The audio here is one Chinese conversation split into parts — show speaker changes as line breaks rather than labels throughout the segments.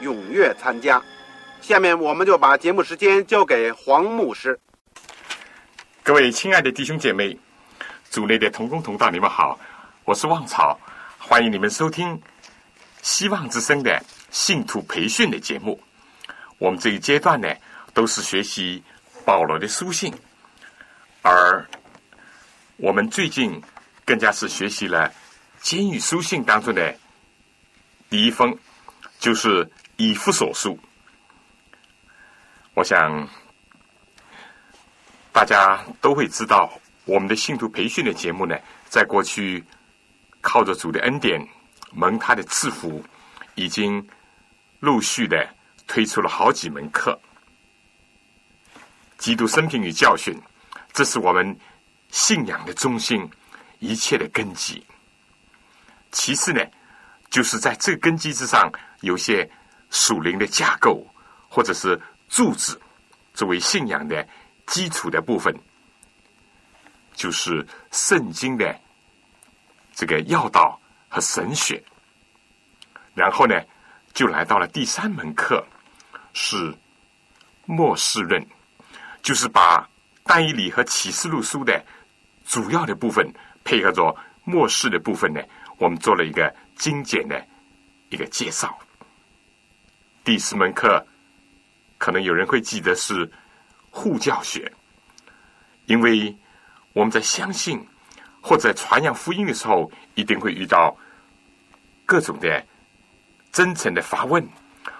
踊跃参加。下面我们就把节目时间交给黄牧师。
各位亲爱的弟兄姐妹，组内的同工同道，你们好，我是旺草，欢迎你们收听希望之声的信徒培训的节目。我们这一阶段呢，都是学习保罗的书信，而我们最近更加是学习了监狱书信当中的第一封，就是以弗所书。我想大家都会知道，我们的信徒培训的节目呢，在过去靠着主的恩典、蒙他的赐福，已经陆续的推出了好几门课。基督生平与教训，这是我们。信仰的中心，一切的根基。其次呢，就是在这根基之上，有些属灵的架构或者是柱子，作为信仰的基础的部分，就是圣经的这个要道和神学。然后呢，就来到了第三门课，是末世论，就是把但以理和启示录书的。主要的部分配合着末世的部分呢，我们做了一个精简的一个介绍。第四门课可能有人会记得是护教学，因为我们在相信或者传扬福音的时候，一定会遇到各种的真诚的发问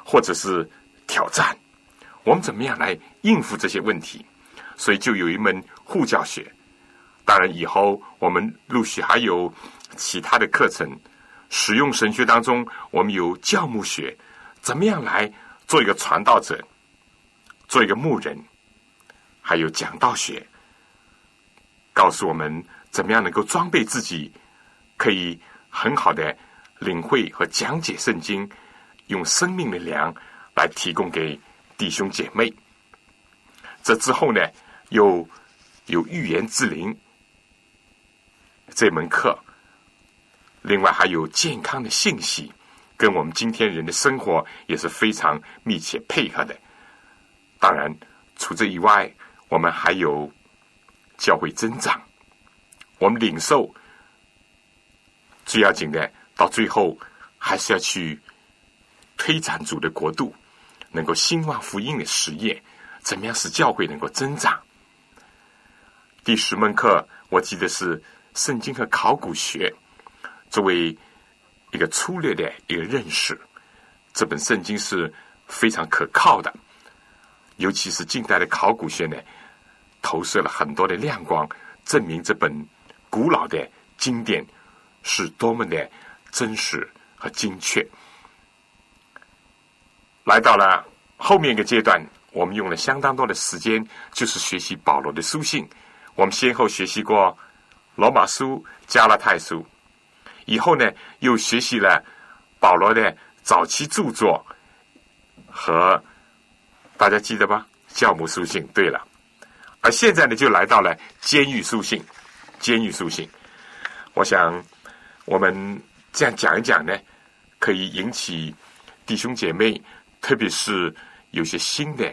或者是挑战，我们怎么样来应付这些问题？所以就有一门护教学。当然，以后我们陆续还有其他的课程。使用神学当中，我们有教牧学，怎么样来做一个传道者，做一个牧人，还有讲道学，告诉我们怎么样能够装备自己，可以很好的领会和讲解圣经，用生命的粮来提供给弟兄姐妹。这之后呢，又有预言之灵。这门课，另外还有健康的信息，跟我们今天人的生活也是非常密切配合的。当然，除这以外，我们还有教会增长，我们领受最要紧的，到最后还是要去推展主的国度，能够兴旺福音的实业，怎么样使教会能够增长？第十门课，我记得是。圣经和考古学作为一个粗略的一个认识，这本圣经是非常可靠的。尤其是近代的考古学呢，投射了很多的亮光，证明这本古老的经典是多么的真实和精确。来到了后面一个阶段，我们用了相当多的时间，就是学习保罗的书信。我们先后学习过。罗马书、加拉太书，以后呢，又学习了保罗的早期著作和大家记得吧？教母书信。对了，而现在呢，就来到了监狱书信。监狱书信，我想我们这样讲一讲呢，可以引起弟兄姐妹，特别是有些新的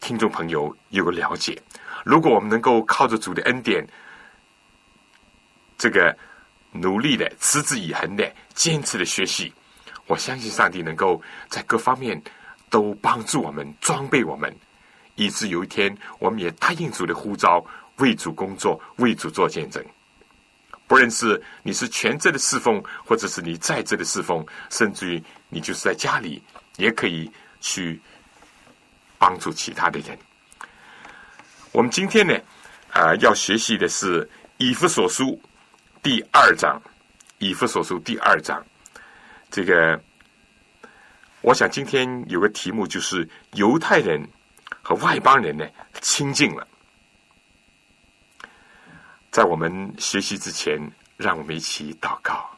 听众朋友有个了解。如果我们能够靠着主的恩典，这个努力的、持之以恒的、坚持的学习，我相信上帝能够在各方面都帮助我们、装备我们，以致有一天我们也答应主的呼召，为主工作，为主做见证。不论是你是全职的侍奉，或者是你在职的侍奉，甚至于你就是在家里，也可以去帮助其他的人。我们今天呢，啊，要学习的是以弗所书第二章，以弗所书第二章。这个，我想今天有个题目就是犹太人和外邦人呢亲近了。在我们学习之前，让我们一起祷告。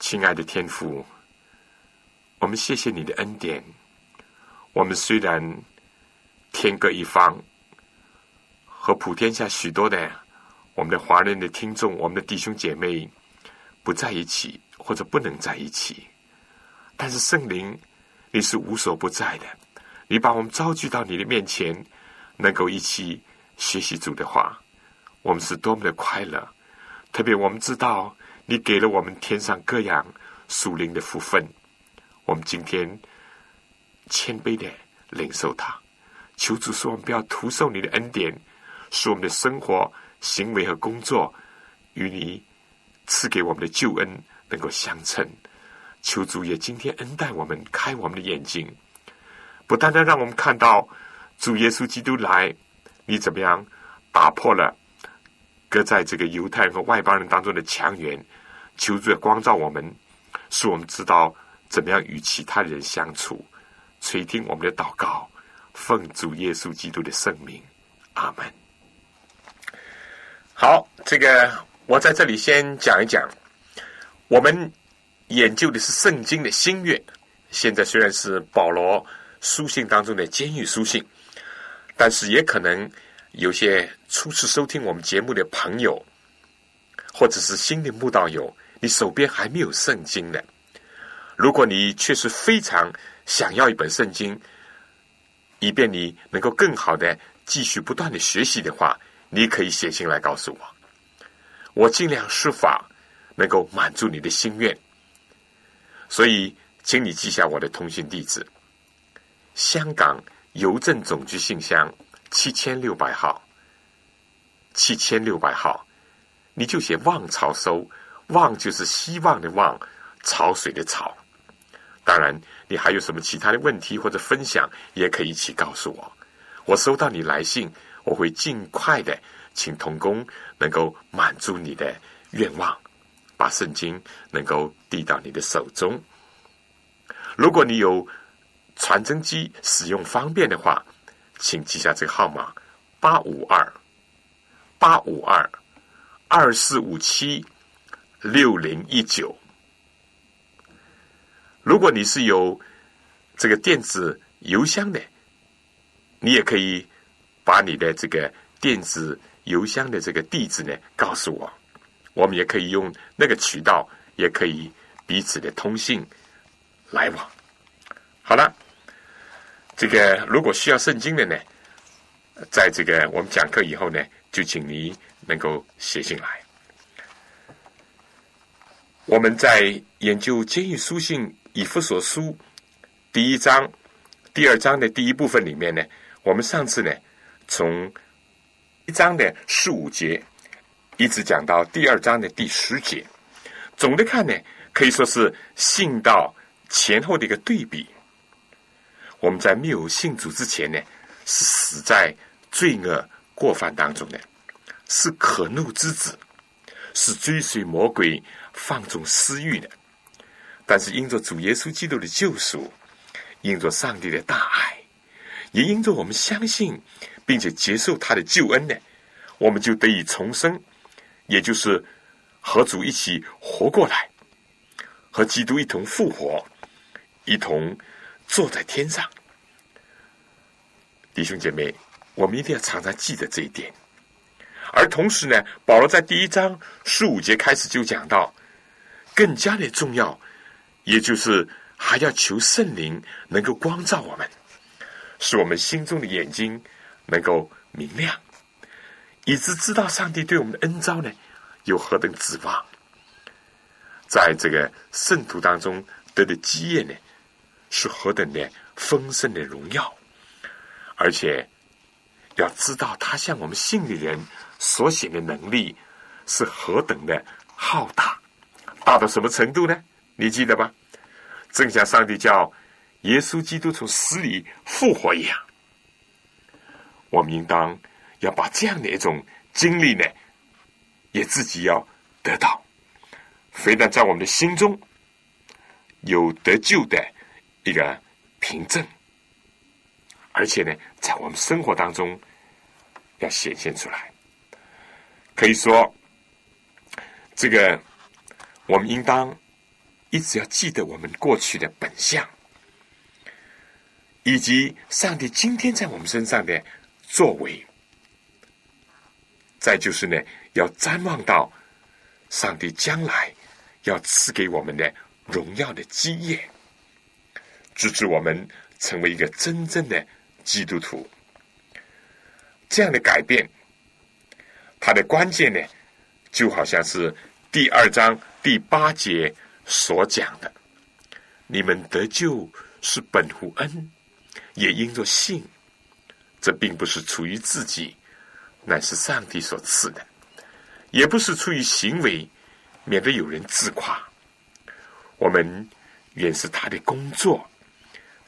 亲爱的天父，我们谢谢你的恩典。我们虽然天各一方，和普天下许多的我们的华人的听众、我们的弟兄姐妹不在一起，或者不能在一起，但是圣灵，你是无所不在的。你把我们召聚到你的面前，能够一起。学习主的话，我们是多么的快乐！特别我们知道，你给了我们天上各样属灵的福分，我们今天谦卑的领受它。求主说，我们不要徒受你的恩典，使我们的生活、行为和工作与你赐给我们的救恩能够相称。求主也今天恩待我们，开我们的眼睛，不单单让我们看到主耶稣基督来。你怎么样打破了隔在这个犹太人和外邦人当中的墙垣？求主光照我们，使我们知道怎么样与其他人相处。垂听我们的祷告，奉主耶稣基督的圣名，阿门。好，这个我在这里先讲一讲。我们研究的是圣经的新约，现在虽然是保罗书信当中的监狱书信。但是也可能有些初次收听我们节目的朋友，或者是新的慕道友，你手边还没有圣经的。如果你确实非常想要一本圣经，以便你能够更好的继续不断的学习的话，你可以写信来告诉我，我尽量施法能够满足你的心愿。所以，请你记下我的通讯地址：香港。邮政总局信箱七千六百号，七千六百号，你就写“望潮收”，“望”就是希望的“望”，潮水的“潮”。当然，你还有什么其他的问题或者分享，也可以一起告诉我。我收到你来信，我会尽快的请童工能够满足你的愿望，把圣经能够递到你的手中。如果你有。传真机使用方便的话，请记下这个号码：八五二八五二二四五七六零一九。如果你是有这个电子邮箱的，你也可以把你的这个电子邮箱的这个地址呢告诉我，我们也可以用那个渠道，也可以彼此的通信来往。好了。这个如果需要圣经的呢，在这个我们讲课以后呢，就请你能够写进来。我们在研究监狱书信以弗所书第一章、第二章的第一部分里面呢，我们上次呢从一章的十五节一直讲到第二章的第十节，总的看呢，可以说是信道前后的一个对比。我们在没有信主之前呢，是死在罪恶过犯当中的，是可怒之子，是追随魔鬼、放纵私欲的。但是因着主耶稣基督的救赎，因着上帝的大爱，也因着我们相信并且接受他的救恩呢，我们就得以重生，也就是和主一起活过来，和基督一同复活，一同。坐在天上，弟兄姐妹，我们一定要常常记得这一点。而同时呢，保罗在第一章十五节开始就讲到，更加的重要，也就是还要求圣灵能够光照我们，使我们心中的眼睛能够明亮，以致知道上帝对我们的恩招呢有何等指望。在这个圣徒当中得的基业呢，是何等的丰盛的荣耀，而且要知道他向我们信的人所显的能力是何等的浩大，大到什么程度呢？你记得吧？正像上帝叫耶稣基督从死里复活一样，我们应当要把这样的一种经历呢，也自己要得到。非但在我们的心中有得救的一个凭证，而且呢，在我们生活当中要显现出来。可以说，这个我们应当一直要记得我们过去的本相，以及上帝今天在我们身上的作为。再就是呢，要瞻望到上帝将来。要赐给我们的荣耀的基业，直至我们成为一个真正的基督徒。这样的改变，它的关键呢，就好像是第二章第八节所讲的：“你们得救是本乎恩，也因着信。这并不是出于自己，乃是上帝所赐的；也不是出于行为。”免得有人自夸，我们原是他的工作，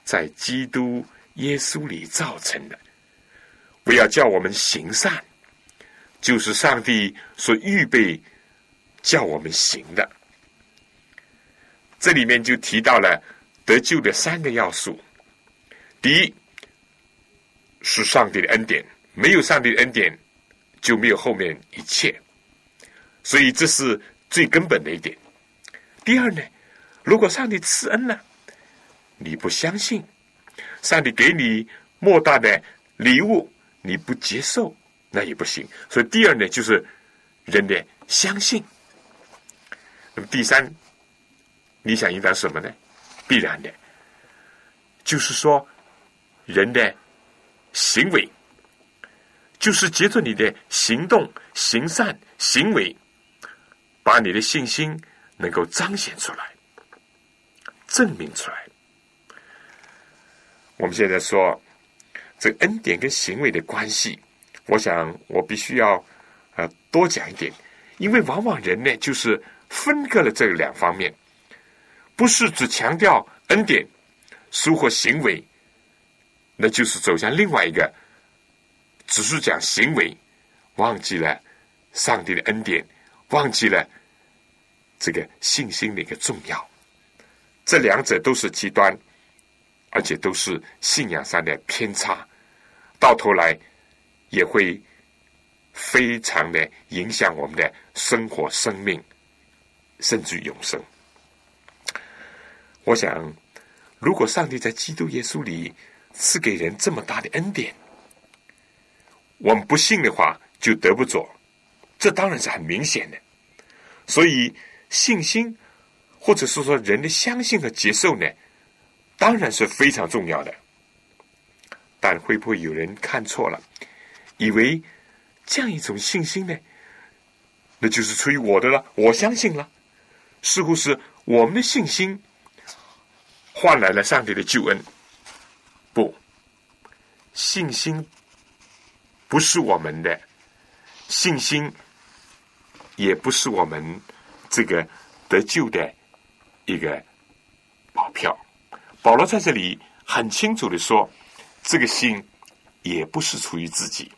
在基督耶稣里造成的。不要叫我们行善，就是上帝所预备叫我们行的。这里面就提到了得救的三个要素：第一，是上帝的恩典，没有上帝的恩典，就没有后面一切。所以这是。最根本的一点。第二呢，如果上帝赐恩了，你不相信，上帝给你莫大的礼物，你不接受，那也不行。所以第二呢，就是人的相信。那么第三，你想应当什么呢？必然的，就是说人的行为，就是接着你的行动、行善行为。把你的信心能够彰显出来，证明出来。我们现在说这恩典跟行为的关系，我想我必须要啊多讲一点，因为往往人呢就是分割了这两方面，不是只强调恩典，收获行为，那就是走向另外一个，只是讲行为，忘记了上帝的恩典。忘记了这个信心的一个重要，这两者都是极端，而且都是信仰上的偏差，到头来也会非常的影响我们的生活、生命，甚至永生。我想，如果上帝在基督耶稣里赐给人这么大的恩典，我们不信的话，就得不着。这当然是很明显的。所以，信心，或者是说人的相信和接受呢，当然是非常重要的。但会不会有人看错了，以为这样一种信心呢，那就是出于我的了？我相信了，似乎是我们的信心换来了上帝的救恩。不，信心不是我们的信心。也不是我们这个得救的一个保票。保罗在这里很清楚的说，这个心也不是出于自己，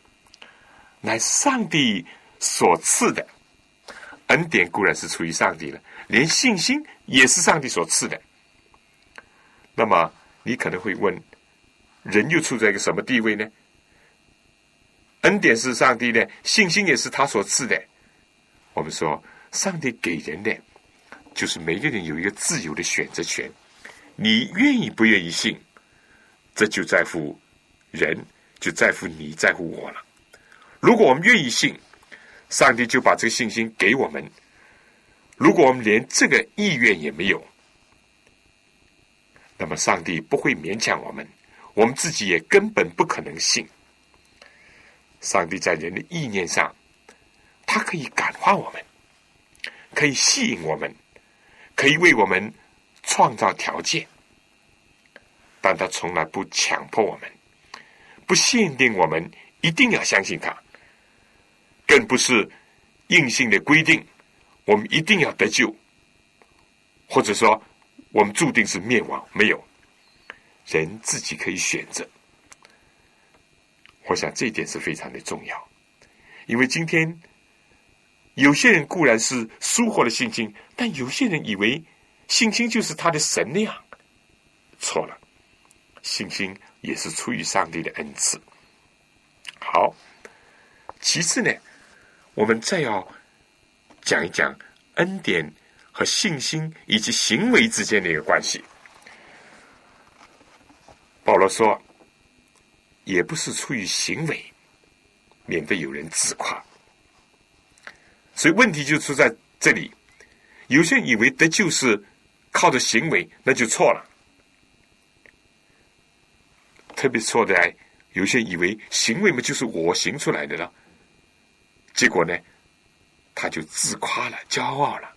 乃上帝所赐的恩典固然是出于上帝的，连信心也是上帝所赐的。那么你可能会问，人又处在一个什么地位呢？恩典是上帝的，信心也是他所赐的。我们说，上帝给人的就是每个人有一个自由的选择权。你愿意不愿意信，这就在乎人，就在乎你在乎我了。如果我们愿意信，上帝就把这个信心给我们；如果我们连这个意愿也没有，那么上帝不会勉强我们，我们自己也根本不可能信。上帝在人的意念上。他可以感化我们，可以吸引我们，可以为我们创造条件，但他从来不强迫我们，不限定我们一定要相信他，更不是硬性的规定我们一定要得救，或者说我们注定是灭亡。没有，人自己可以选择。我想这一点是非常的重要，因为今天。有些人固然是疏忽了信心，但有些人以为信心就是他的神量，错了。信心也是出于上帝的恩赐。好，其次呢，我们再要讲一讲恩典和信心以及行为之间的一个关系。保罗说，也不是出于行为，免得有人自夸。所以问题就出在这里，有些人以为得救是靠着行为，那就错了。特别错的，有些人以为行为嘛就是我行出来的了，结果呢，他就自夸了、骄傲了、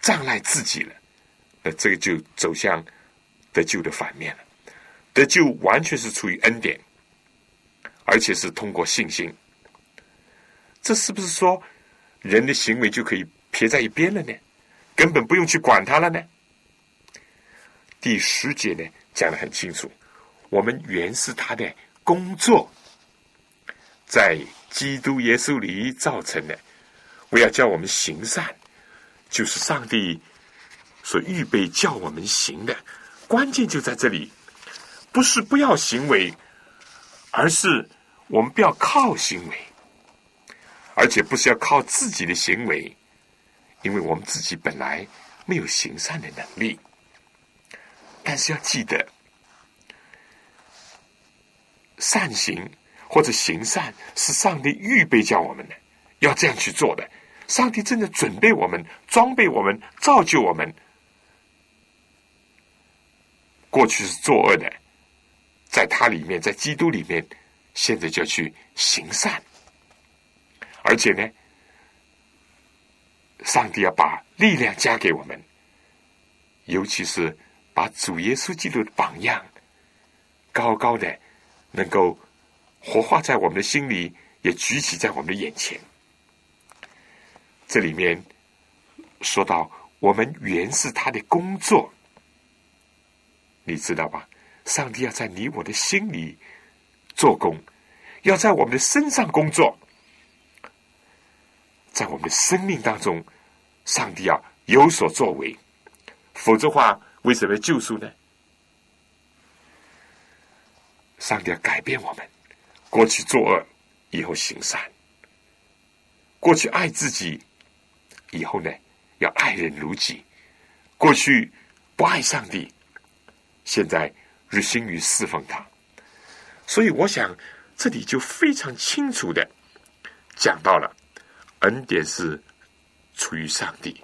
障碍自己了，那这个就走向得救的反面了。得救完全是出于恩典，而且是通过信心。这是不是说人的行为就可以撇在一边了呢？根本不用去管他了呢？第十节呢讲的很清楚，我们原是他的工作，在基督耶稣里造成的。我要叫我们行善，就是上帝所预备叫我们行的。关键就在这里，不是不要行为，而是我们不要靠行为。而且不是要靠自己的行为，因为我们自己本来没有行善的能力。但是要记得，善行或者行善是上帝预备叫我们的，要这样去做的。上帝真的准备我们、装备我们、造就我们。过去是作恶的，在他里面，在基督里面，现在就去行善。而且呢，上帝要把力量加给我们，尤其是把主耶稣基督的榜样高高的能够活化在我们的心里，也举起在我们的眼前。这里面说到，我们原是他的工作，你知道吧？上帝要在你我的心里做工，要在我们的身上工作。在我们的生命当中，上帝要有所作为，否则话，为什么要救赎呢？上帝要改变我们，过去作恶，以后行善；过去爱自己，以后呢，要爱人如己；过去不爱上帝，现在日心于侍奉他。所以，我想这里就非常清楚的讲到了。恩典是出于上帝，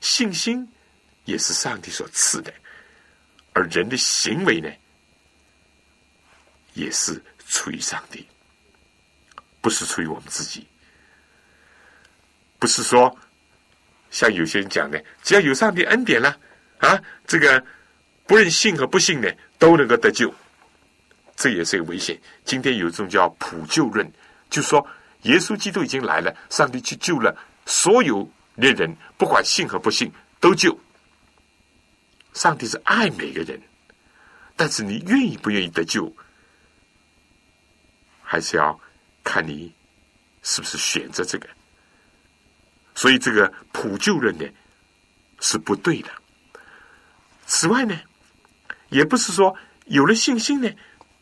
信心也是上帝所赐的，而人的行为呢，也是出于上帝，不是出于我们自己。不是说像有些人讲的，只要有上帝恩典了啊，这个不论信和不信呢都能够得救，这也是一个危险。今天有一种叫普救论，就说。耶稣基督已经来了，上帝去救了所有的人，不管信和不信都救。上帝是爱每个人，但是你愿意不愿意得救，还是要看你是不是选择这个。所以这个普救论呢是不对的。此外呢，也不是说有了信心呢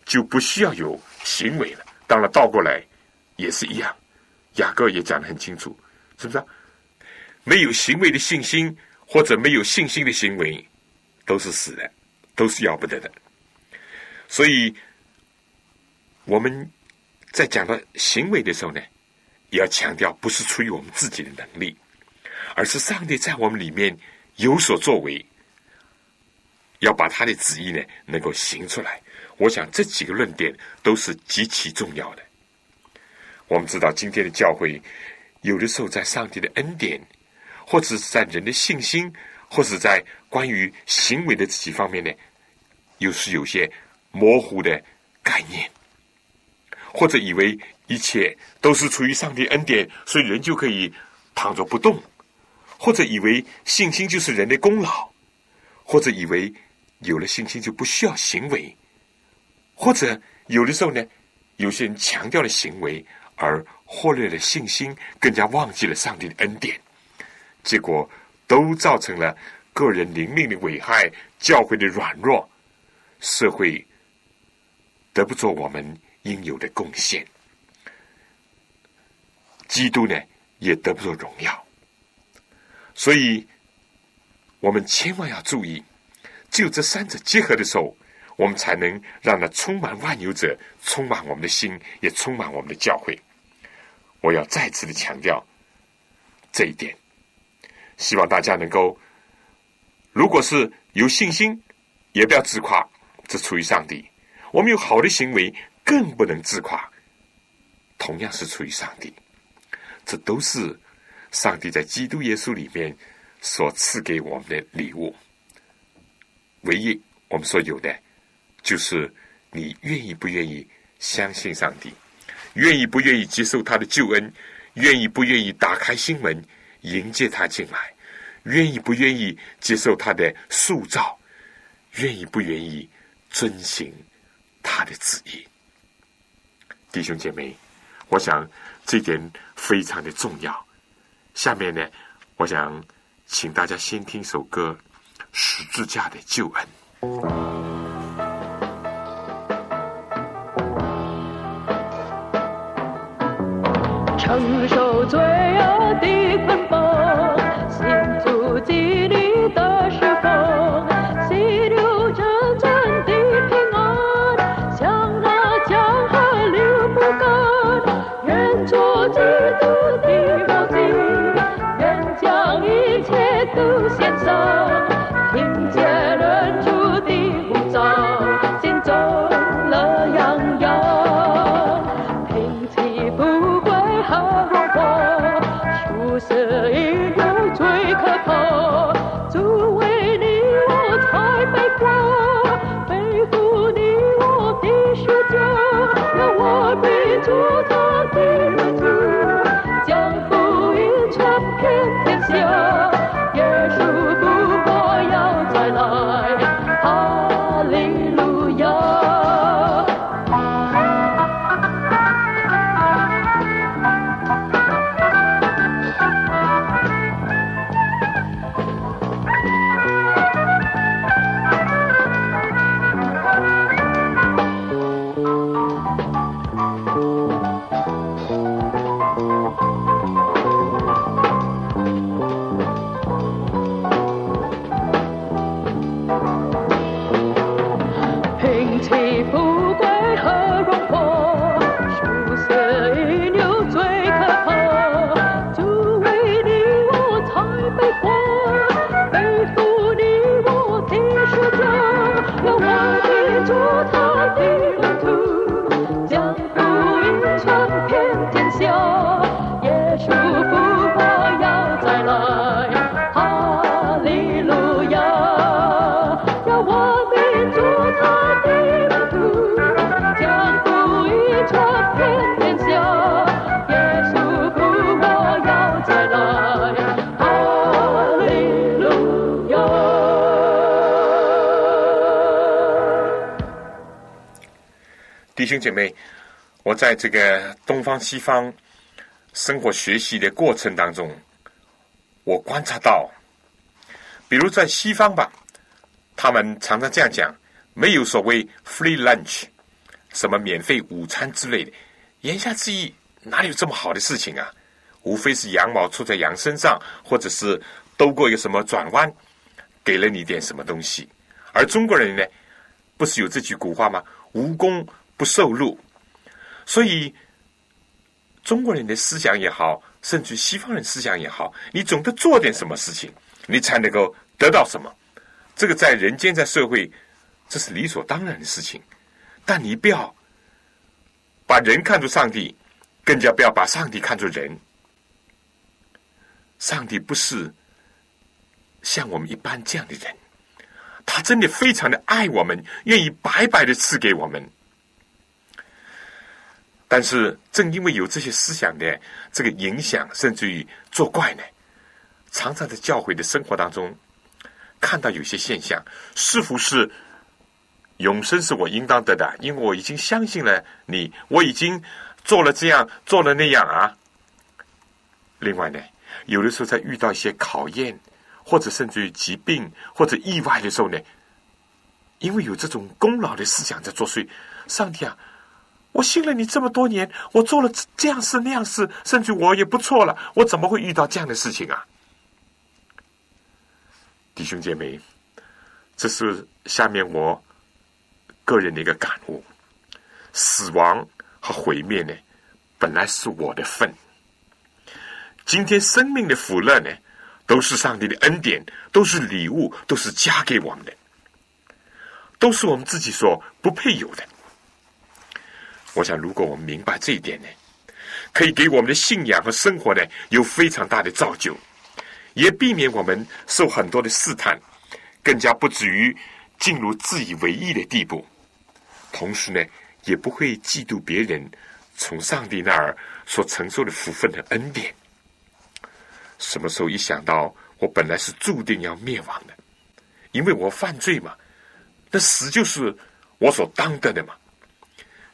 就不需要有行为了。当然倒过来。也是一样，雅各也讲得很清楚，是不是？没有行为的信心，或者没有信心的行为，都是死的，都是要不得的。所以我们在讲到行为的时候呢，也要强调，不是出于我们自己的能力，而是上帝在我们里面有所作为，要把他的旨意呢能够行出来。我想这几个论点都是极其重要的。我们知道，今天的教会有的时候在上帝的恩典或者是在人的信心，或者在关于行为的这几方面呢，又是有些模糊的概念，或者以为一切都是出于上帝恩典，所以人就可以躺着不动，或者以为信心就是人的功劳，或者以为有了信心就不需要行为，或者有的时候呢，有些人强调了行为，而忽略了信心，更加忘记了上帝的恩典，结果都造成了。个人灵命的危害，教会的软弱，社会得不做我们应有的贡献，基督呢也得不做荣耀。所以，我们千万要注意，只有这三者结合的时候，我们才能让那充满万有者充满我们的心，也充满我们的教会。我要再次的强调这一点，希望大家能够。如果是有信心，也不要自夸，这出于上帝；我们有好的行为，更不能自夸，同样是出于上帝。这都是上帝在基督耶稣里面所赐给我们的礼物。唯一我们所有的，就是你愿意不愿意相信上帝，愿意不愿意接受他的救恩，愿意不愿意打开心门迎接他进来。愿意不愿意接受他的塑造？愿意不愿意遵行他的旨意？弟兄姐妹，我想这点非常的重要。下面呢，我想请大家先听首歌《十字架的救恩》。
成
弟兄姐妹，我在这个东方西方生活学习的过程当中，我观察到，比如在西方吧，他们常常这样讲：没有所谓 free lunch，什么免费午餐之类的。言下之意，哪里有这么好的事情啊？无非是羊毛出在羊身上，或者是兜过一个什么转弯，给了你点什么东西。而中国人呢，不是有这句古话吗？无功。不受禄，所以中国人的思想也好，甚至西方人思想也好，你总得做点什么事情，你才能够得到什么。这个在人间，在社会，这是理所当然的事情。但你不要把人看作上帝，更加不要把上帝看作人。上帝不是像我们一般这样的人，他真的非常的爱我们，愿意白白的赐给我们。但是，正因为有这些思想的这个影响，甚至于作怪呢，常常在教会的生活当中看到有些现象，似乎是永生是我应当得的，因为我已经相信了你，我已经做了这样做了那样啊。另外呢，有的时候在遇到一些考验，或者甚至于疾病或者意外的时候呢，因为有这种功劳的思想在作祟，上帝啊。我信了你这么多年，我做了这样事那样事，甚至我也不错了，我怎么会遇到这样的事情啊？弟兄姐妹，这是下面我个人的一个感悟：死亡和毁灭呢，本来是我的份。今天生命的福乐呢，都是上帝的恩典，都是礼物，都是加给我们的，都是我们自己所不配有的。我想，如果我们明白这一点呢，可以给我们的信仰和生活呢有非常大的造就，也避免我们受很多的试探，更加不至于进入自以为意的地步。同时呢，也不会嫉妒别人从上帝那儿所承受的福分和恩典。什么时候一想到我本来是注定要灭亡的，因为我犯罪嘛，那死就是我所当得的嘛。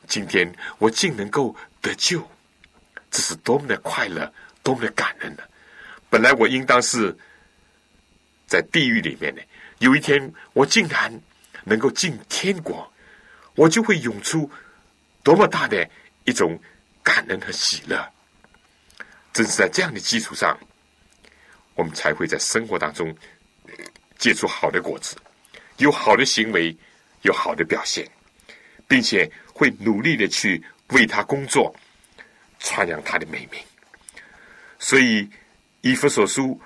今天我竟能够得救，这是多么的快乐，多么的感人呢！本来我应当是在地狱里面的，有一天我竟然能够进天国，我就会涌出多么大的一种感恩和喜乐。正是在这样的基础上，我们才会在生活当中结出好的果子，有好的行为，有好的表现，并且。会努力的去为他工作，传扬他的美名。所以，以弗所书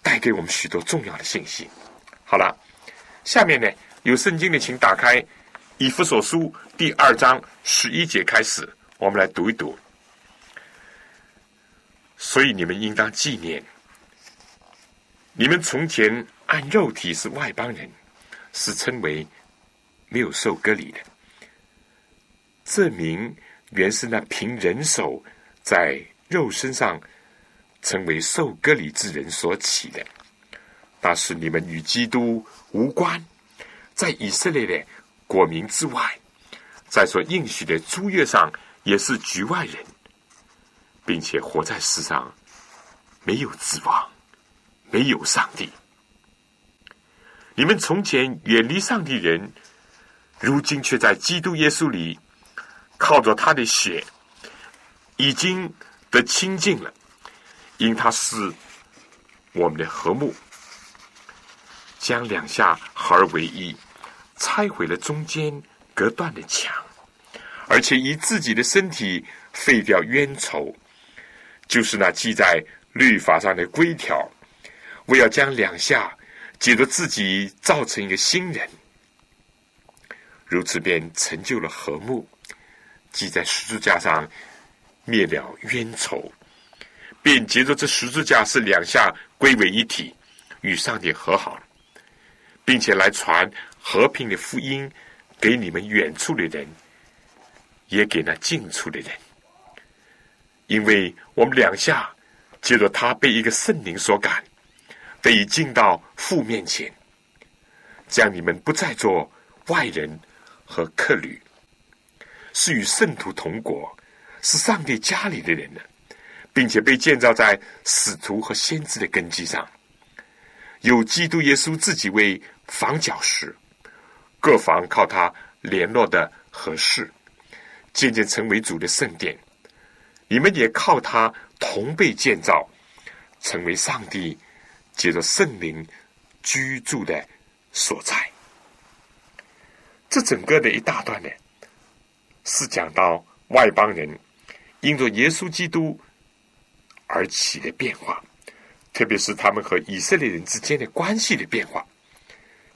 带给我们许多重要的信息。好了，下面呢，有圣经的，请打开以弗所书第二章十一节开始，我们来读一读。所以你们应当纪念，你们从前按肉体是外邦人，是称为没有受割礼的。这名原是那凭人手在肉身上成为受割礼之人所起的，那是你们与基督无关，在以色列的国民之外，在所应许的诸约上也是局外人，并且活在世上没有指望，没有上帝。你们从前远离上帝人，如今却在基督耶稣里。靠着他的血，已经得清净了，因他是我们的和睦，将两下合而为一，拆毁了中间隔断的墙，而且以自己的身体废掉冤仇，就是那记在律法上的规条，为要将两下解着自己造成一个新人，如此便成就了和睦。记在十字架上灭了冤仇，便接着这十字架是两下归为一体，与上帝和好，并且来传和平的福音给你们远处的人，也给那近处的人。因为我们两下接着他被一个圣灵所感，得以进到父面前，将你们不再做外人和客旅。是与圣徒同国，是上帝家里的人呢，并且被建造在使徒和先知的根基上，有基督耶稣自己为房角石，各房靠他联络的合适，渐渐成为主的圣殿。你们也靠他同被建造，成为上帝借着圣灵居住的所在。这整个的一大段呢。是讲到外邦人因着耶稣基督而起的变化，特别是他们和以色列人之间的关系的变化。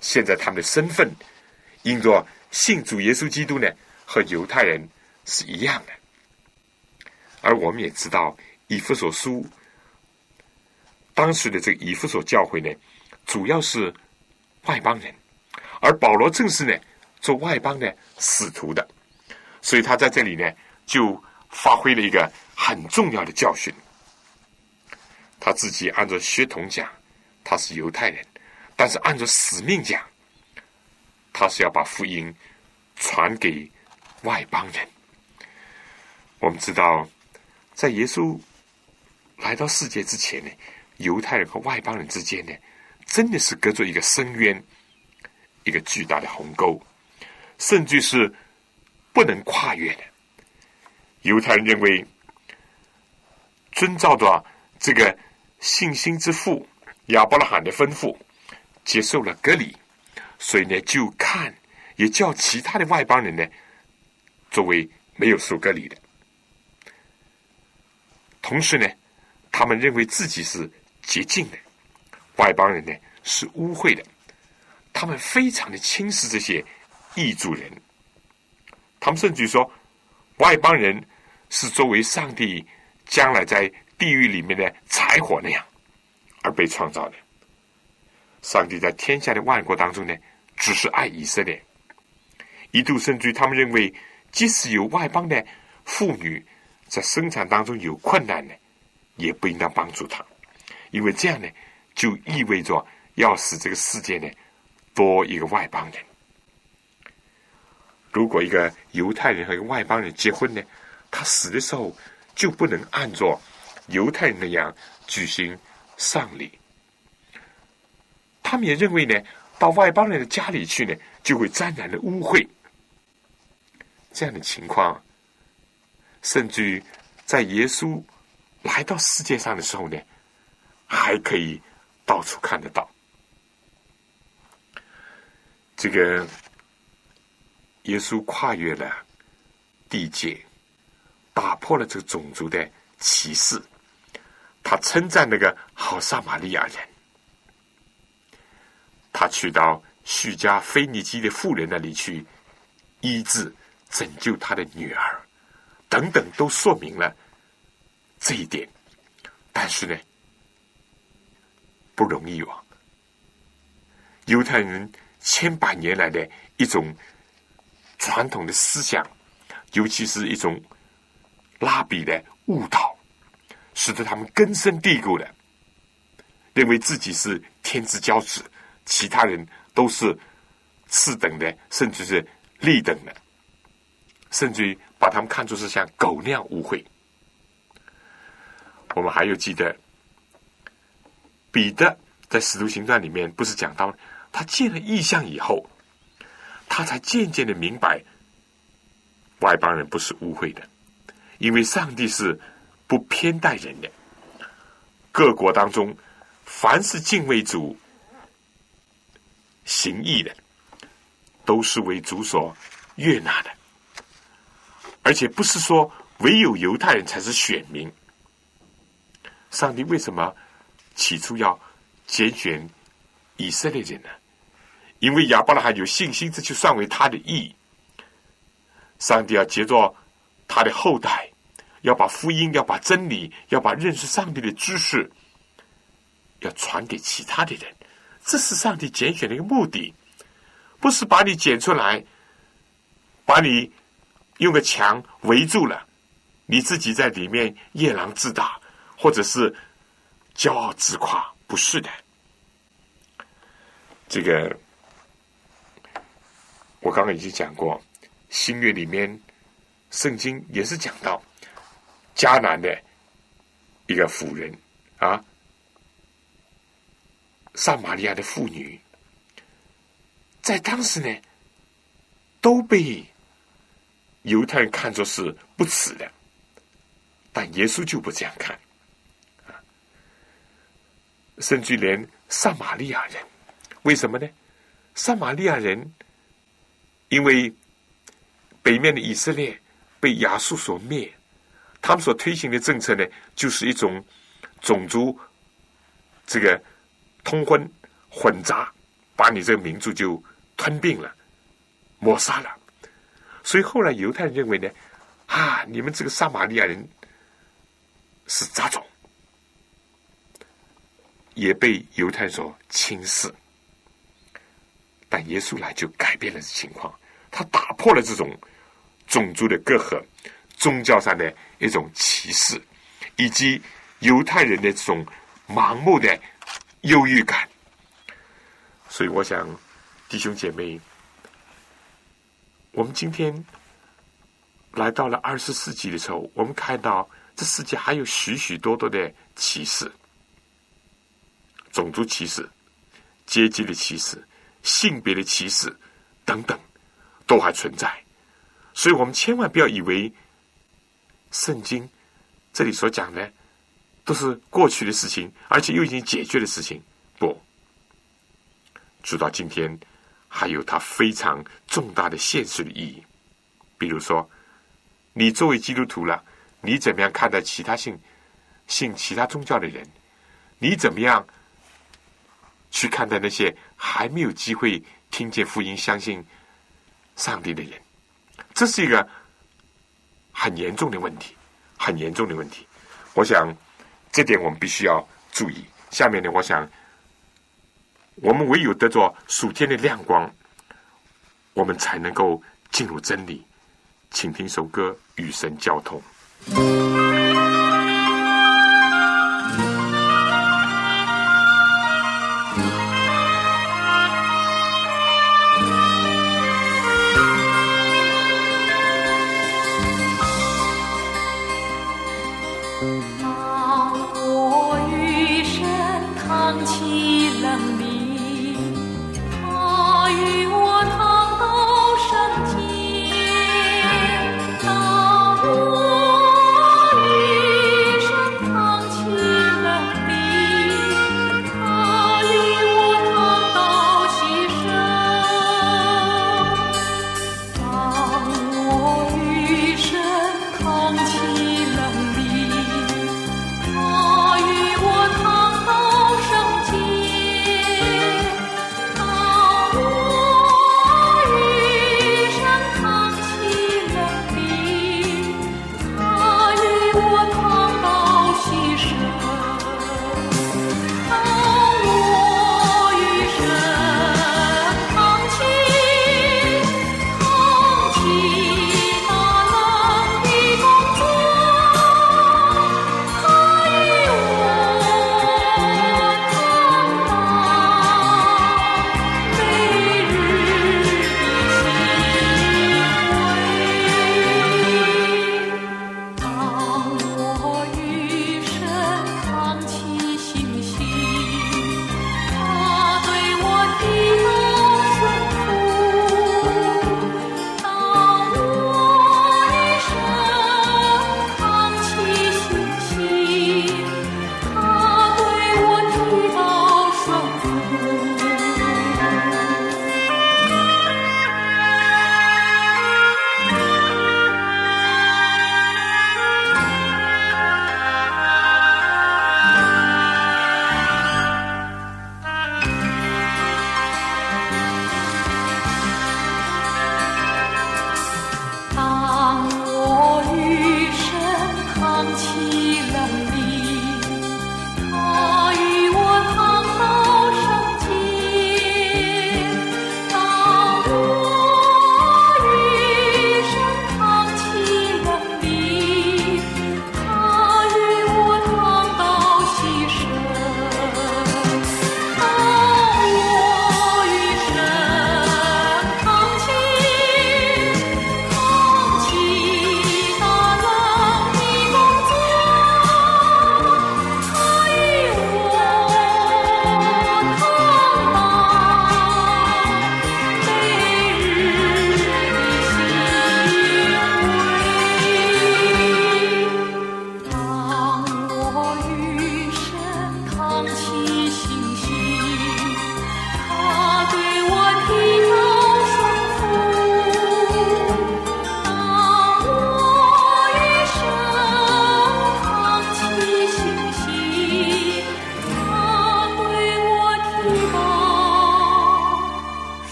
现在他们的身份因着信主耶稣基督呢，和犹太人是一样的。而我们也知道，以弗所书当时的这个以弗所教会呢，主要是外邦人，而保罗正是呢做外邦的使徒的，所以他在这里呢就发挥了一个很重要的教训。他自己按照血统讲，他是犹太人，但是按照使命讲，他是要把福音传给外邦人。我们知道，在耶稣来到世界之前呢，犹太人和外邦人之间呢，真的是隔着一个深渊，一个巨大的鸿沟，甚至是不能跨越的。犹太人认为，遵照着这个。信心之父亚伯拉罕的吩咐，接受了隔离，所以呢，就看也叫其他的外邦人呢，作为没有受隔离的。同时呢，他们认为自己是洁净的，外邦人呢是污秽的，他们非常的轻视这些异族人。他们甚至说，外邦人是作为上帝将来在。地狱里面的柴火那样而被创造的。上帝在天下的万国当中呢，只是爱以色列。一度甚至他们认为，即使有外邦的妇女在生产当中有困难呢，也不应当帮助他，因为这样呢，就意味着要使这个世界呢多一个外邦人。如果一个犹太人和一个外邦人结婚呢，他死的时候就不能按照。犹太人那样举行丧礼，他们也认为呢，到外邦人的家里去呢，就会沾染了污秽。这样的情况，甚至于在耶稣来到世界上的时候呢，还可以到处看得到。这个耶稣跨越了地界，打破了这个种族的歧视。他称赞那个好撒玛利亚人，他去到叙加腓尼基的妇人那里去医治、拯救他的女儿，等等，都说明了这一点。但是呢，不容易哦。犹太人千百年来的一种传统的思想，尤其是一种拉比的误导。使得他们根深蒂固的认为自己是天之骄子，其他人都是次等的，甚至是劣等的，甚至于把他们看作是像狗那样污秽。我们还有记得，彼得在使徒行传里面不是讲到，他见了异象以后，他才渐渐的明白，外邦人不是污秽的，因为上帝是。不偏待人的，各国当中，凡是敬畏主、行义的，都是为主所悦纳的。而且不是说唯有犹太人才是选民。上帝为什么起初要拣选以色列人呢？因为亚伯拉罕有信心，这就算为他的义。上帝要接着他的后代。要把福音，要把真理，要把认识上帝的知识，要传给其他的人，这是上帝拣选的一个目的，不是把你捡出来，把你用个墙围住了，你自己在里面夜郎自大，或者是骄傲自夸，不是的。这个我刚刚已经讲过，新约里面圣经也是讲到。迦南的一个妇人啊，撒玛利亚的妇女，在当时呢，都被犹太人看作是不耻的，但耶稣就不这样看啊，甚至连撒玛利亚人，为什么呢？撒玛利亚人因为北面的以色列被亚述所灭。他们所推行的政策呢，就是一种种族这个通婚混杂，把你这个民族就吞并了、抹杀了。所以后来犹太人认为呢，啊，你们这个撒玛利亚人是杂种，也被犹太人所轻视。但耶稣来就改变了情况，他打破了这种种族的隔阂、宗教上的一种歧视，以及犹太人的这种盲目的忧郁感。所以，我想，弟兄姐妹，我们今天来到了二十世纪的时候，我们看到这世界还有许许多多的歧视，种族歧视、阶级的歧视。性别的歧视等等，都还存在，所以我们千万不要以为圣经这里所讲的都是过去的事情，而且又已经解决的事情。不，直到今天，还有它非常重大的现实的意义。比如说，你作为基督徒了，你怎么样看待其他信信其他宗教的人？你怎么样？去看待那些还没有机会听见福音、相信上帝的人，这是一个很严重的问题，很严重的问题。我想这点我们必须要注意。下面呢，我想我们唯有得着属天的亮光，我们才能够进入真理。请听首歌，与神交通。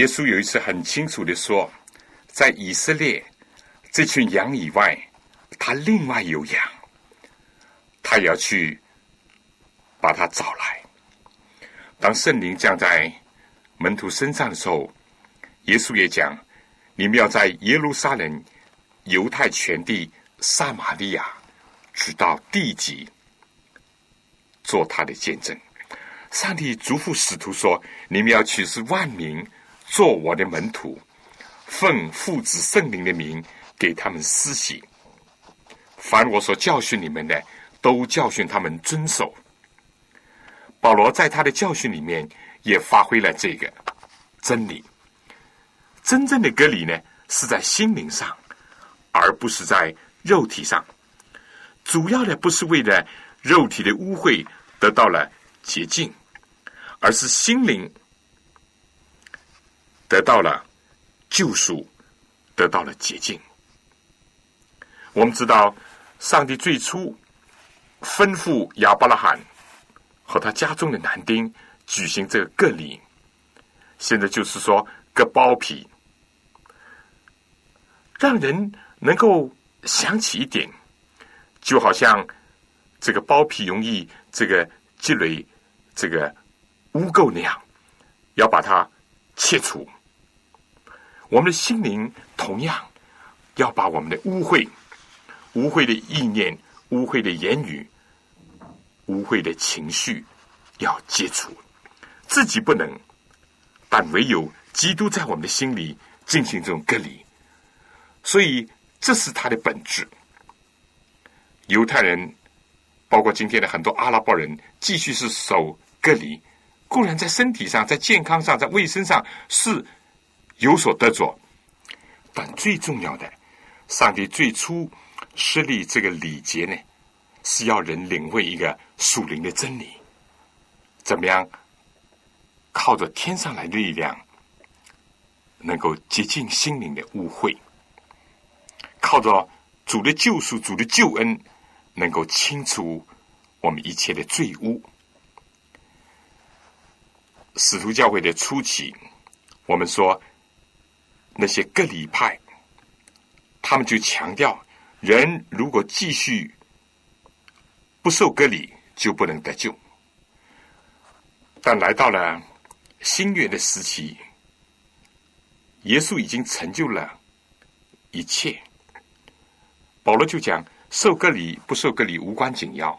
耶稣有一次很清楚的说，在以色列这群羊以外，他另外有羊，他也要去把他找来。当圣灵降在门徒身上的时候，耶稣也讲：你们要在耶路撒冷、犹太全地、撒玛利亚，直到地极，做他的见证。上帝嘱咐使徒说：你们要取示万民。做我的门徒，奉父子圣灵的名给他们施洗。凡我所教训你们的，都教训他们遵守。保罗在他的教训里面也发挥了这个真理。真正的隔离呢，是在心灵上，而不是在肉体上。主要的不是为了肉体的污秽得到了洁净，而是心灵。得到了救赎，得到了洁净。我们知道，上帝最初吩咐亚伯拉罕和他家中的男丁举行这个割礼，现在就是说割包皮，让人能够想起一点，就好像这个包皮容易这个积累这个污垢那样，要把它切除。我们的心灵同样要把我们的污秽、污秽的意念、污秽的言语、污秽的情绪要解除，自己不能，但唯有基督在我们的心里进行这种隔离，所以这是他的本质。犹太人，包括今天的很多阿拉伯人，继续是守隔离，固然在身体上、在健康上、在卫生上是。有所得着，但最重要的，上帝最初设立这个礼节呢，是要人领会一个属灵的真理。怎么样，靠着天上来的力量，能够洁净心灵的污秽；靠着主的救赎、主的救恩，能够清除我们一切的罪污。使徒教会的初期，我们说。那些各礼派，他们就强调，人如果继续不受割礼，就不能得救。但来到了新约的时期，耶稣已经成就了一切。保罗就讲：受割礼不受割礼无关紧要，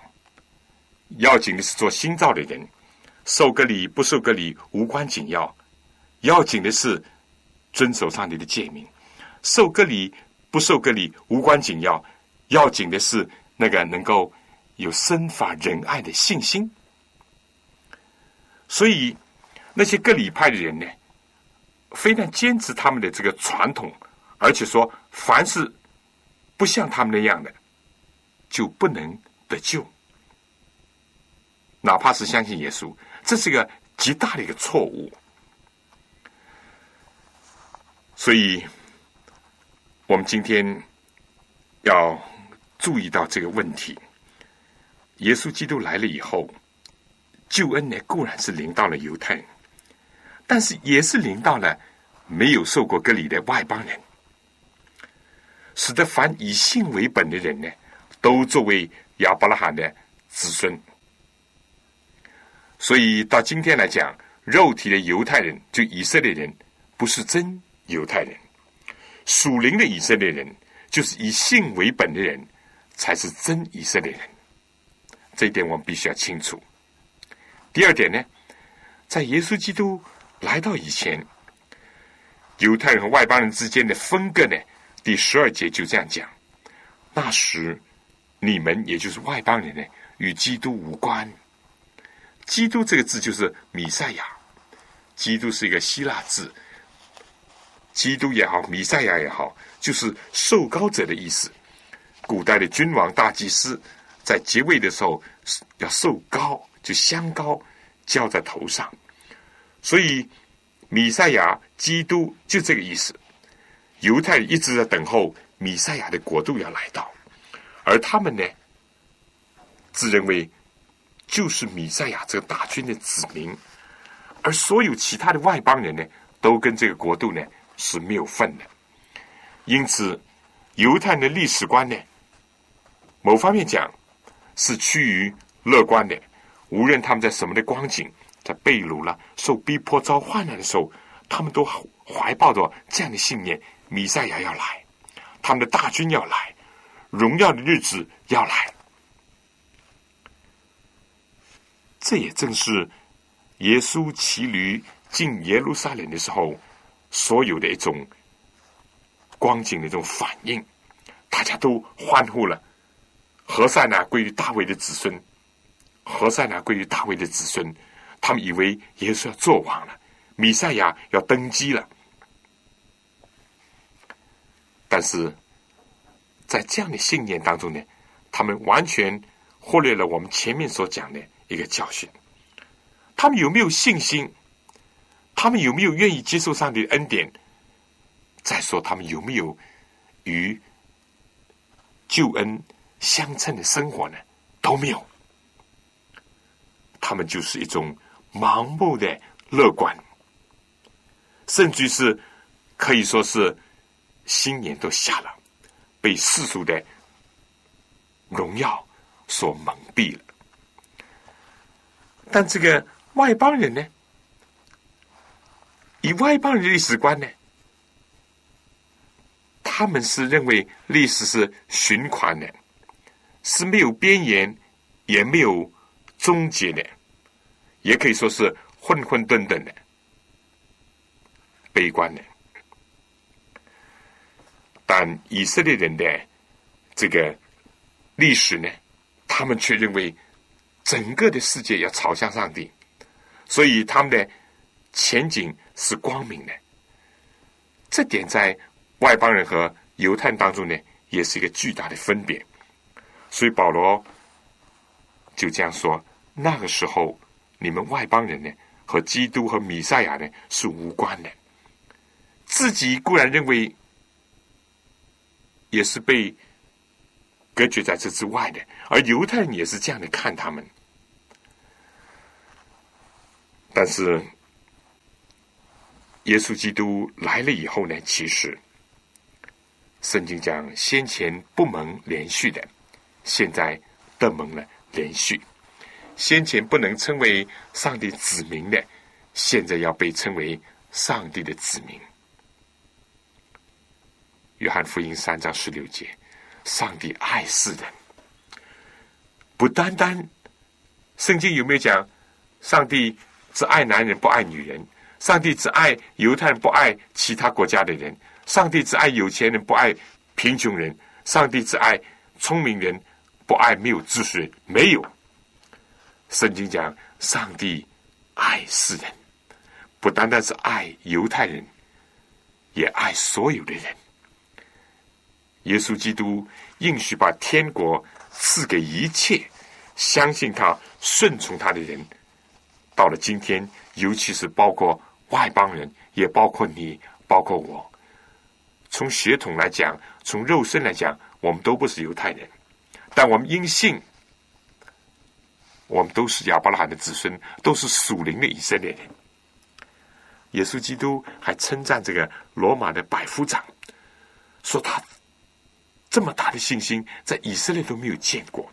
要紧的是做新造的人；受割礼不受割礼无关紧要，要紧的是。遵守上帝的诫命，受割礼不受割礼无关紧要，要紧的是那个能够有生法仁爱的信心。所以那些割礼派的人呢，非但坚持他们的这个传统，而且说凡是不像他们那样的，就不能得救。哪怕是相信耶稣，这是个极大的一个错误。所以，我们今天要注意到这个问题：耶稣基督来了以后，救恩呢固然是临到了犹太人，但是也是临到了没有受过割礼的外邦人，使得凡以信为本的人呢，都作为亚伯拉罕的子孙。所以到今天来讲，肉体的犹太人，就以色列人，不是真。犹太人，属灵的以色列人，就是以信为本的人，才是真以色列人。这一点我们必须要清楚。第二点呢，在耶稣基督来到以前，犹太人和外邦人之间的分割呢，第十二节就这样讲：那时你们也就是外邦人呢，与基督无关。基督这个字就是米赛亚，基督是一个希腊字。基督也好，弥赛亚也好，就是受高者的意思。古代的君王、大祭司在结位的时候要受高，就香膏浇在头上。所以，弥赛亚、基督就这个意思。犹太一直在等候弥赛亚的国度要来到，而他们呢，自认为就是弥赛亚这个大军的子民，而所有其他的外邦人呢，都跟这个国度呢是没有份的。因此，犹太人的历史观呢，某方面讲是趋于乐观的。无论他们在什么的光景，在被掳了、受逼迫、遭患难的时候，他们都怀抱着这样的信念：弥赛亚要来，他们的大军要来，荣耀的日子要来。这也正是耶稣骑驴进耶路撒冷的时候，所有的一种光景的一种反应，大家都欢呼了。何塞呢？归于大卫的子孙。何塞呢？归于大卫的子孙。他们以为耶稣要做王了，弥赛亚要登基了。但是在这样的信念当中呢，他们完全忽略了我们前面所讲的一个教训。他们有没有信心？他们有没有愿意接受上帝恩典？再说，他们有没有与救恩相称的生活呢？都没有。他们就是一种盲目的乐观，甚至是可以说是心眼都瞎了，被世俗的荣耀所蒙蔽了。但这个外邦人呢？以外邦人的历史观呢？他们是认为历史是循环的，是没有边缘，也没有。终结的，也可以说是混混沌沌的、悲观的。但以色列人的这个历史呢，他们却认为整个的世界要朝向上帝，所以他们的前景是光明的。这点在外邦人和犹太人当中呢，也是一个巨大的分别。所以保罗就这样说。那个时候，你们外邦人呢，和基督和弥赛亚呢是无关的。自己固然认为也是被隔绝在这之外的，而犹太人也是这样的看他们。但是，耶稣基督来了以后呢，其实圣经讲先前不蒙连续的，现在得蒙了连续。先前不能称为上帝子民的，现在要被称为上帝的子民。约翰福音三章十六节，上帝爱世人，不单单圣经有没有讲，上帝只爱男人不爱女人，上帝只爱犹太人不爱其他国家的人，上帝只爱有钱人不爱贫穷人，上帝只爱聪明人不爱没有知识人，没有。圣经讲，上帝爱世人，不单单是爱犹太人，也爱所有的人。耶稣基督应许把天国赐给一切相信他、顺从他的人。到了今天，尤其是包括外邦人，也包括你，包括我。从血统来讲，从肉身来讲，我们都不是犹太人，但我们因信。我们都是亚伯拉罕的子孙，都是属灵的以色列人。耶稣基督还称赞这个罗马的百夫长，说他这么大的信心，在以色列都没有见过。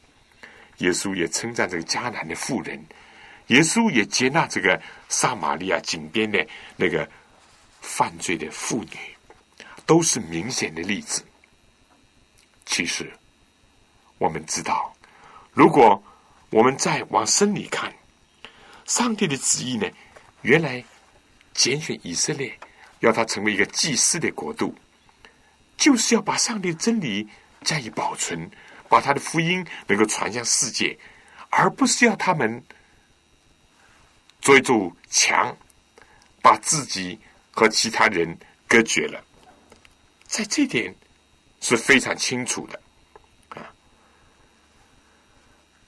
耶稣也称赞这个迦南的妇人，耶稣也接纳这个撒玛利亚井边的那个犯罪的妇女，都是明显的例子。其实，我们知道，如果我们再往深里看，上帝的旨意呢？原来拣选以色列，要他成为一个祭司的国度，就是要把上帝的真理加以保存，把他的福音能够传向世界，而不是要他们做一堵墙，把自己和其他人隔绝了。在这点是非常清楚的。啊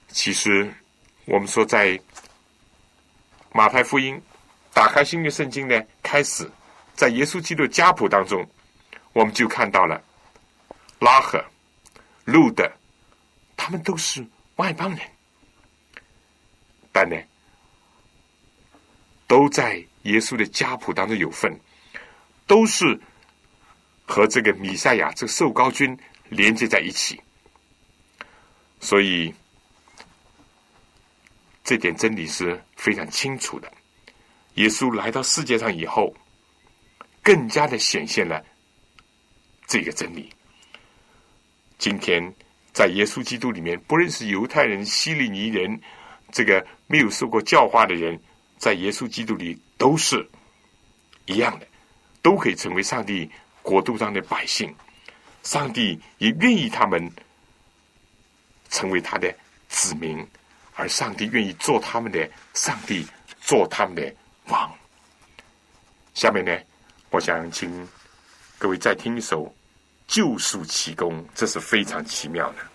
其实，我们说在马太福音打开新约圣经呢，开始在耶稣基督家谱当中，我们就看到了拉赫、路德，他们都是外邦人，但呢，都在耶稣的家谱当中有份，都是和这个米赛亚这个受高君连接在一起，所以这点真理是非常清楚的。耶稣来到世界上以后，更加的显现了这个真理。今天在耶稣基督里面，不论是犹太人、希利尼人，这个没有受过教化的人，在耶稣基督里都是一样的，都可以成为上帝国度上的百姓。上帝也愿意他们成为他的子民，而上帝愿意做他们的上帝，做他们的王。下面呢，我想请各位再听一首《救赎奇功》，这是非常奇妙的。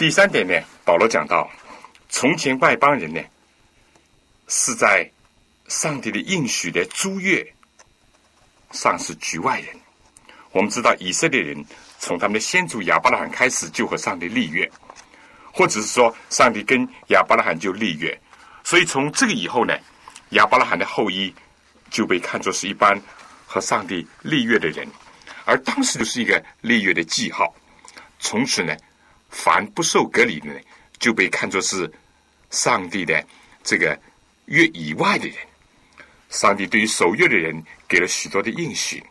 第三点呢，保罗讲到，从前外邦人呢是在上帝的应许的诸月上是局外人。我们知道以色列人从他们的先祖亚伯拉罕开始就和上帝立约，或者是说上帝跟亚伯拉罕就立约，所以从这个以后呢，亚伯拉罕的后裔就被看作是一般和上帝立约的人，而当时就是一个立约的记号。从此呢。凡不受隔离的呢，就被看作是上帝的这个约以外的人。上帝对于守约的人给了许多的应许。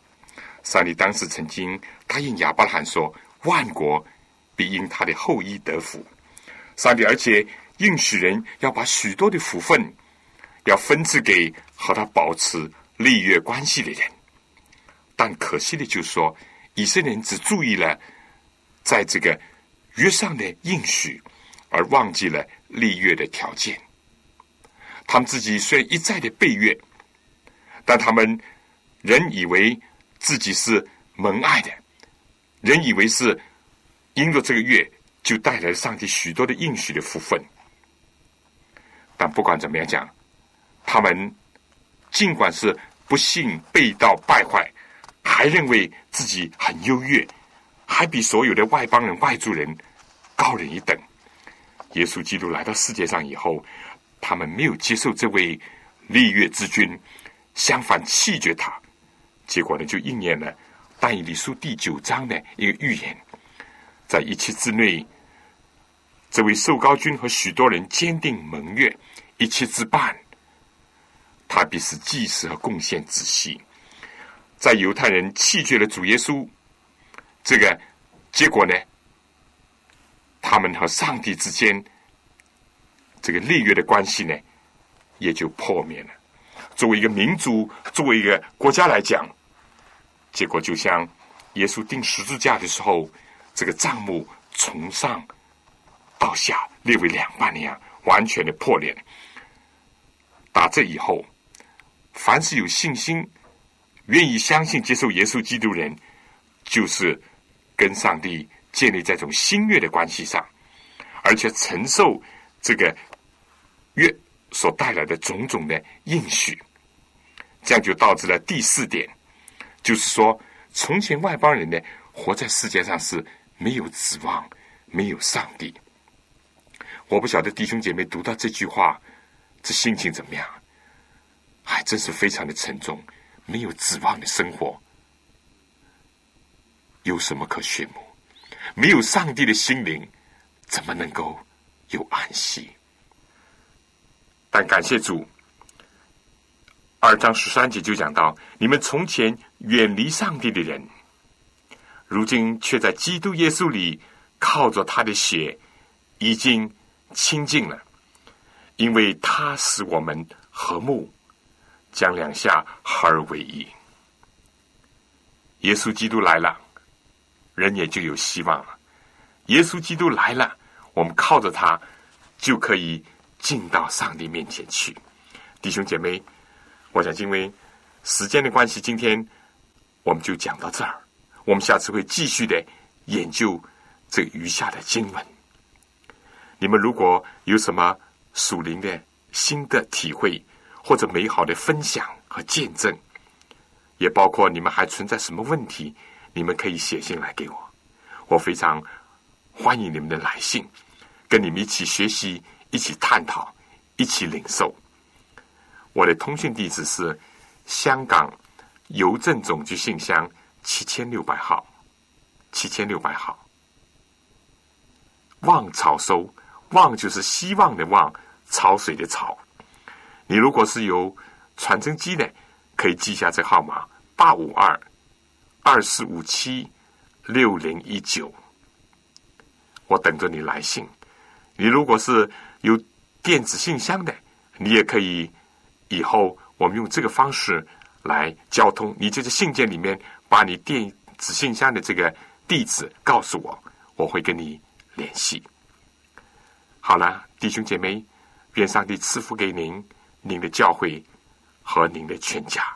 上帝当时曾经答应亚伯拉罕说：“万国必因他的后裔得福。”上帝而且应许人要把许多的福分要分赐给和他保持立约关系的人。但可惜的就是说，以色列人只注意了在这个。约上的应许，而忘记了立约的条件。他们自己虽然一再的背约，但他们仍以为自己是蒙爱的，仍以为是因着这个月就带来了上帝许多的应许的福分。但不管怎么样讲，他们尽管是不幸被盗败坏，还认为自己很优越，还比所有的外邦人、外族人高人一等。耶稣基督来到世界上以后，他们没有接受这位立月之君，相反弃绝他。结果呢，就应验了但以理书第九章的一个预言，在一期之内，这位受高君和许多人坚定盟约。一切之半，他必是祭祀和贡献仔细。在犹太人弃绝了主耶稣，这个结果呢，他们和上帝之间这个立约的关系呢，也就破灭了。作为一个民族，作为一个国家来讲，结果就像耶稣钉十字架的时候，这个帐目从上到下列为两半那样，完全的破裂。打这以后，凡是有信心、愿意相信、接受耶稣基督人，就是跟上帝建立在这种新约的关系上，而且承受这个约所带来的种种的应许。这样就导致了第四点，就是说，从前外邦人呢，活在世界上是没有指望、没有上帝。我不晓得弟兄姐妹读到这句话。这心情怎么样？还真是非常的沉重，没有指望的生活，有什么可羡慕？没有上帝的心灵，怎么能够有安息？但感谢主，二章十三节就讲到：你们从前远离上帝的人，如今却在基督耶稣里靠着他的血，已经清净了。因为他使我们和睦，将两下合而为一。耶稣基督来了，人也就有希望了。耶稣基督来了，我们靠着他就可以进到上帝面前去。弟兄姐妹，我想因为时间的关系，今天我们就讲到这儿。我们下次会继续的研究这余下的经文。你们如果有什么，属灵的新的体会，或者美好的分享和见证，也包括你们还存在什么问题，你们可以写信来给我，我非常欢迎你们的来信，跟你们一起学习，一起探讨，一起领受。我的通讯地址是香港邮政总局信箱七千六百号，七千六百号，望草收。望就是希望的望，潮水的潮。你如果是有传真机的，可以记下这号码：八五二二四五七六零一九。我等着你来信。你如果是有电子信箱的，你也可以以后我们用这个方式来交通。你就在信件里面把你电子信箱的这个地址告诉我，我会跟你联系。好了，弟兄姐妹，愿上帝赐福给您、您的教会和您的全家。